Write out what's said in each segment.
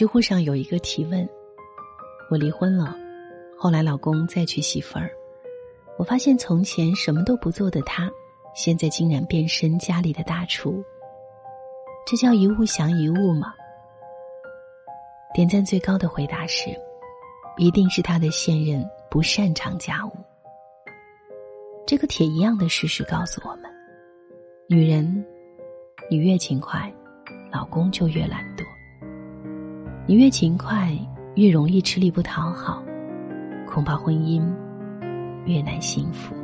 知乎上有一个提问：我离婚了，后来老公再娶媳妇儿，我发现从前什么都不做的他，现在竟然变身家里的大厨。这叫一物降一物吗？点赞最高的回答是：一定是他的现任不擅长家务。这个铁一样的事实告诉我们：女人，你越勤快，老公就越懒惰；你越勤快，越容易吃力不讨好，恐怕婚姻越难幸福。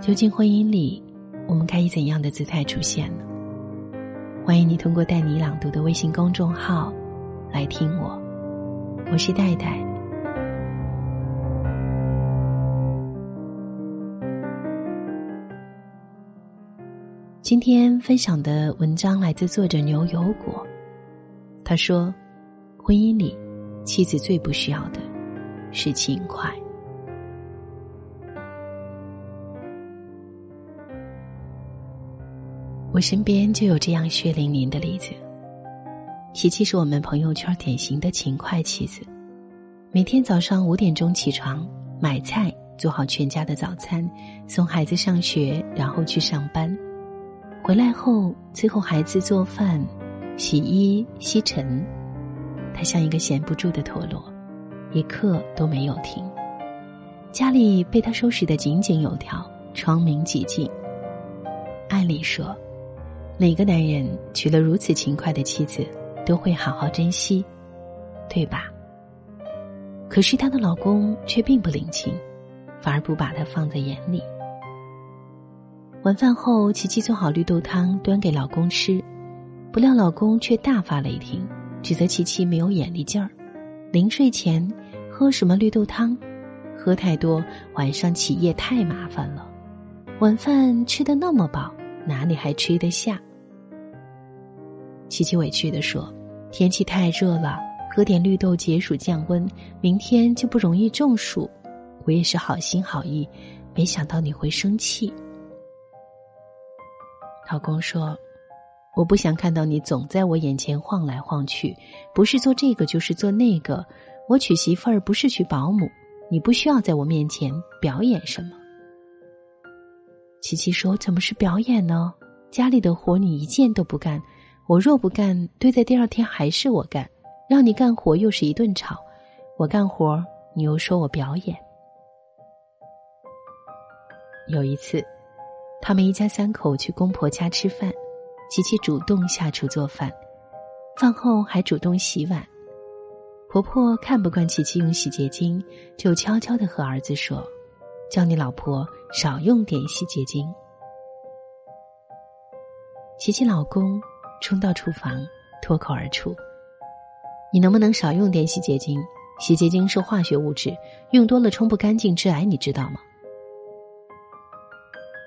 究竟婚姻里，我们该以怎样的姿态出现呢？欢迎你通过“带你朗读”的微信公众号来听我，我是戴戴。今天分享的文章来自作者牛油果，他说：“婚姻里，妻子最不需要的是勤快。”我身边就有这样血淋淋的例子。琪琪是我们朋友圈典型的勤快妻子，每天早上五点钟起床买菜，做好全家的早餐，送孩子上学，然后去上班。回来后伺候孩子做饭、洗衣、吸尘，他像一个闲不住的陀螺，一刻都没有停。家里被他收拾得井井有条，窗明几净。按理说。哪个男人娶了如此勤快的妻子，都会好好珍惜，对吧？可是她的老公却并不领情，反而不把她放在眼里。晚饭后，琪琪做好绿豆汤端给老公吃，不料老公却大发雷霆，指责琪琪没有眼力劲儿。临睡前喝什么绿豆汤？喝太多，晚上起夜太麻烦了。晚饭吃的那么饱，哪里还吃得下？琪琪委屈的说：“天气太热了，喝点绿豆解暑降温，明天就不容易中暑。我也是好心好意，没想到你会生气。”老公说：“我不想看到你总在我眼前晃来晃去，不是做这个就是做那个。我娶媳妇儿不是娶保姆，你不需要在我面前表演什么。”琪琪说：“怎么是表演呢？家里的活你一件都不干。”我若不干，堆在第二天还是我干；让你干活又是一顿吵。我干活，你又说我表演。有一次，他们一家三口去公婆家吃饭，琪琪主动下厨做饭，饭后还主动洗碗。婆婆看不惯琪琪用洗洁精，就悄悄的和儿子说：“叫你老婆少用点洗洁精。”琪琪老公。冲到厨房，脱口而出：“你能不能少用点洗洁精？洗洁精是化学物质，用多了冲不干净，致癌，你知道吗？”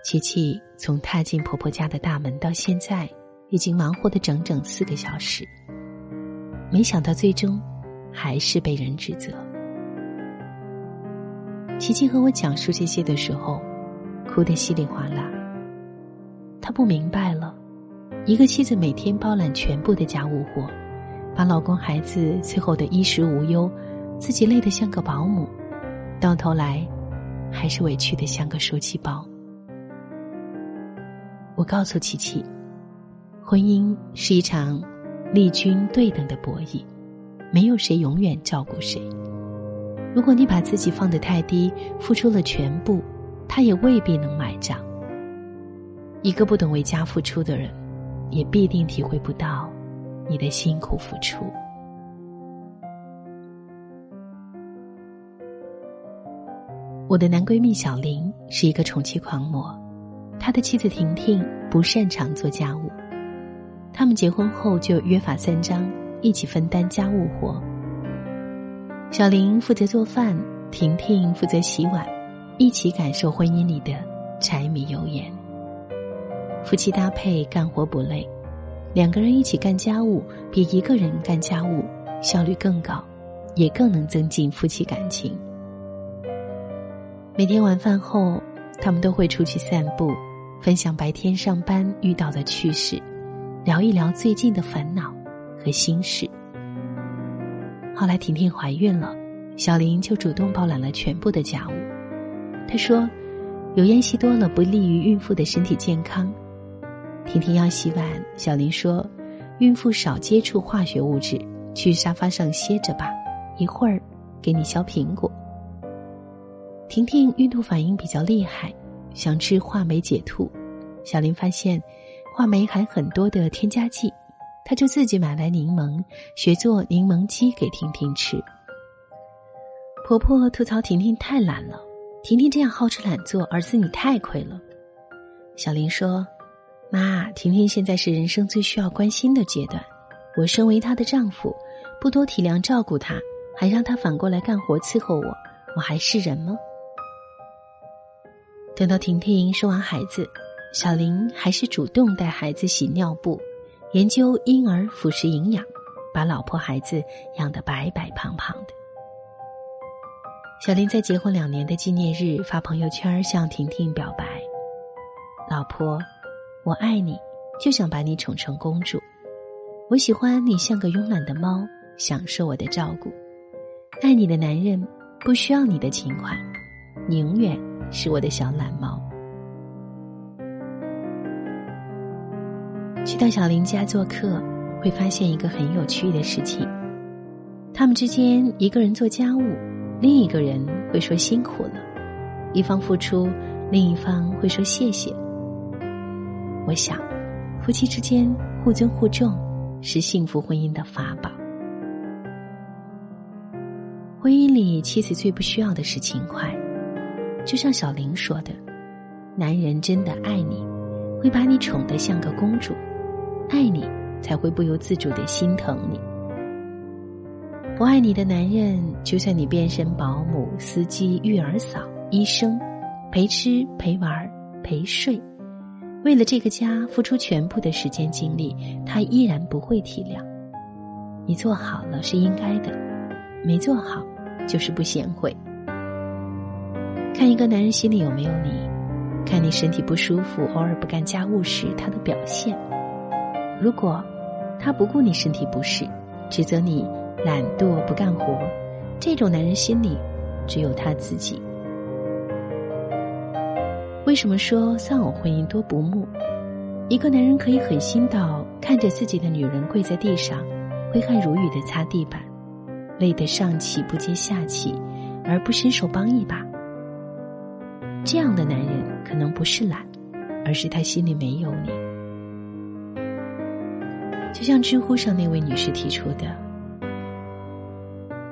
琪琪从踏进婆婆家的大门到现在，已经忙活的整整四个小时。没想到最终，还是被人指责。琪琪和我讲述这些的时候，哭得稀里哗啦。她不明白了。一个妻子每天包揽全部的家务活，把老公孩子伺候的衣食无忧，自己累得像个保姆，到头来，还是委屈的像个受气包。我告诉琪琪，婚姻是一场利均对等的博弈，没有谁永远照顾谁。如果你把自己放得太低，付出了全部，他也未必能买账。一个不懂为家付出的人。也必定体会不到你的辛苦付出。我的男闺蜜小林是一个宠妻狂魔，他的妻子婷婷不擅长做家务，他们结婚后就约法三章，一起分担家务活。小林负责做饭，婷婷负责洗碗，一起感受婚姻里的柴米油盐。夫妻搭配干活不累，两个人一起干家务比一个人干家务效率更高，也更能增进夫妻感情。每天晚饭后，他们都会出去散步，分享白天上班遇到的趣事，聊一聊最近的烦恼和心事。后来婷婷怀孕了，小林就主动包揽了全部的家务。他说：“油烟吸多了不利于孕妇的身体健康。”婷婷要洗碗，小林说：“孕妇少接触化学物质，去沙发上歇着吧，一会儿给你削苹果。”婷婷孕吐反应比较厉害，想吃话梅解吐。小林发现，话梅含很多的添加剂，他就自己买来柠檬，学做柠檬鸡给婷婷吃。婆婆吐槽婷婷太懒了，婷婷这样好吃懒做，儿子你太亏了。小林说。妈，婷婷现在是人生最需要关心的阶段，我身为她的丈夫，不多体谅照顾她，还让她反过来干活伺候我，我还是人吗？等到婷婷生完孩子，小林还是主动带孩子洗尿布，研究婴儿辅食营养，把老婆孩子养得白白胖胖的。小林在结婚两年的纪念日发朋友圈向婷婷表白：“老婆。”我爱你，就想把你宠成公主。我喜欢你像个慵懒的猫，享受我的照顾。爱你的男人不需要你的情怀，你永远是我的小懒猫。去到小林家做客，会发现一个很有趣的事情：他们之间一个人做家务，另一个人会说辛苦了；一方付出，另一方会说谢谢。我想，夫妻之间互尊互重是幸福婚姻的法宝。婚姻里，妻子最不需要的是勤快，就像小林说的：“男人真的爱你，会把你宠得像个公主，爱你才会不由自主的心疼你。不爱你的男人，就算你变身保姆、司机、育儿嫂、医生，陪吃陪玩陪睡。”为了这个家付出全部的时间精力，他依然不会体谅。你做好了是应该的，没做好就是不贤惠。看一个男人心里有没有你，看你身体不舒服、偶尔不干家务时他的表现。如果他不顾你身体不适，指责你懒惰不干活，这种男人心里只有他自己。为什么说丧偶婚姻多不睦？一个男人可以狠心到看着自己的女人跪在地上，挥汗如雨的擦地板，累得上气不接下气，而不伸手帮一把。这样的男人可能不是懒，而是他心里没有你。就像知乎上那位女士提出的：“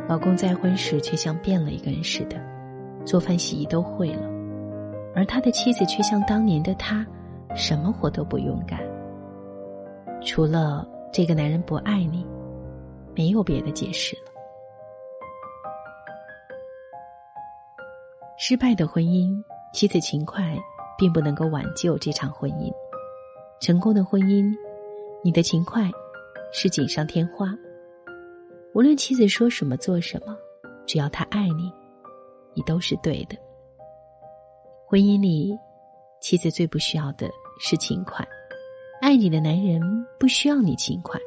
老公再婚时却像变了一个人似的，做饭洗衣都会了。”而他的妻子却像当年的他，什么活都不勇敢。除了这个男人不爱你，没有别的解释了。失败的婚姻，妻子勤快并不能够挽救这场婚姻；成功的婚姻，你的勤快是锦上添花。无论妻子说什么做什么，只要他爱你，你都是对的。婚姻里，妻子最不需要的是勤快。爱你的男人不需要你勤快，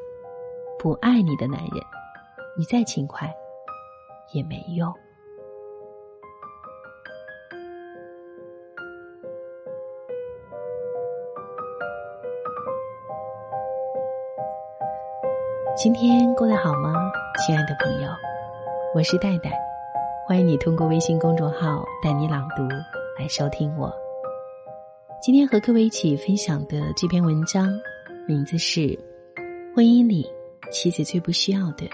不爱你的男人，你再勤快也没用。今天过得好吗，亲爱的朋友？我是戴戴，欢迎你通过微信公众号“带你朗读”。来收听我。今天和各位一起分享的这篇文章，名字是《婚姻里妻子最不需要的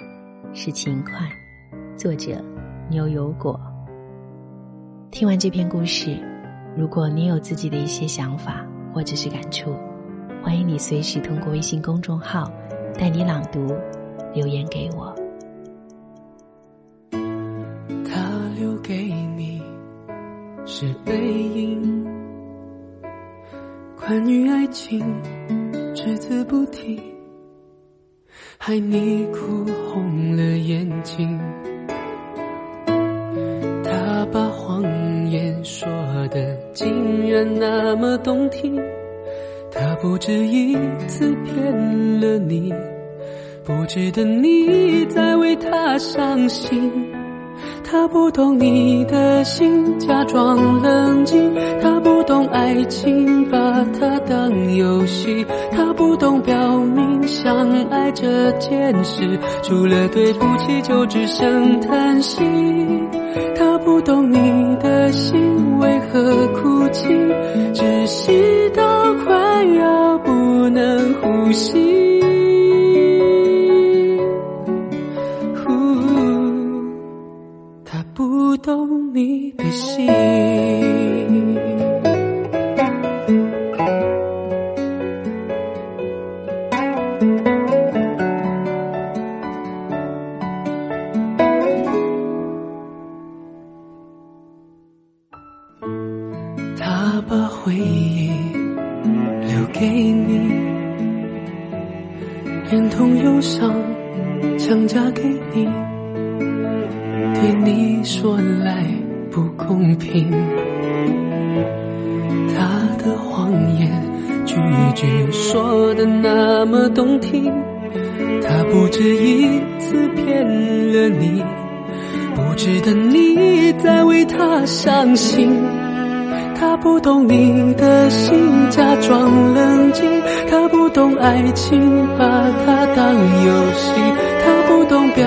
是勤快》，作者牛油果。听完这篇故事，如果你有自己的一些想法或者是感触，欢迎你随时通过微信公众号“带你朗读”留言给我。他留给你。是背影，关于爱情只字不提，害你哭红了眼睛。他把谎言说的竟然那么动听，他不止一次骗了你，不值得你再为他伤心。他不懂你的心，假装冷静。他不懂爱情，把它当游戏。他不懂表明相爱这件事，除了对不起就只剩叹息。他不懂你的心为何哭泣，窒息到快要不能呼吸。你的心，对你说来不公平，他的谎言句句说的那么动听，他不止一次骗了你，不值得你再为他伤心。他不懂你的心，假装冷静，他不懂爱情，把它当游戏。他不懂表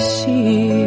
心。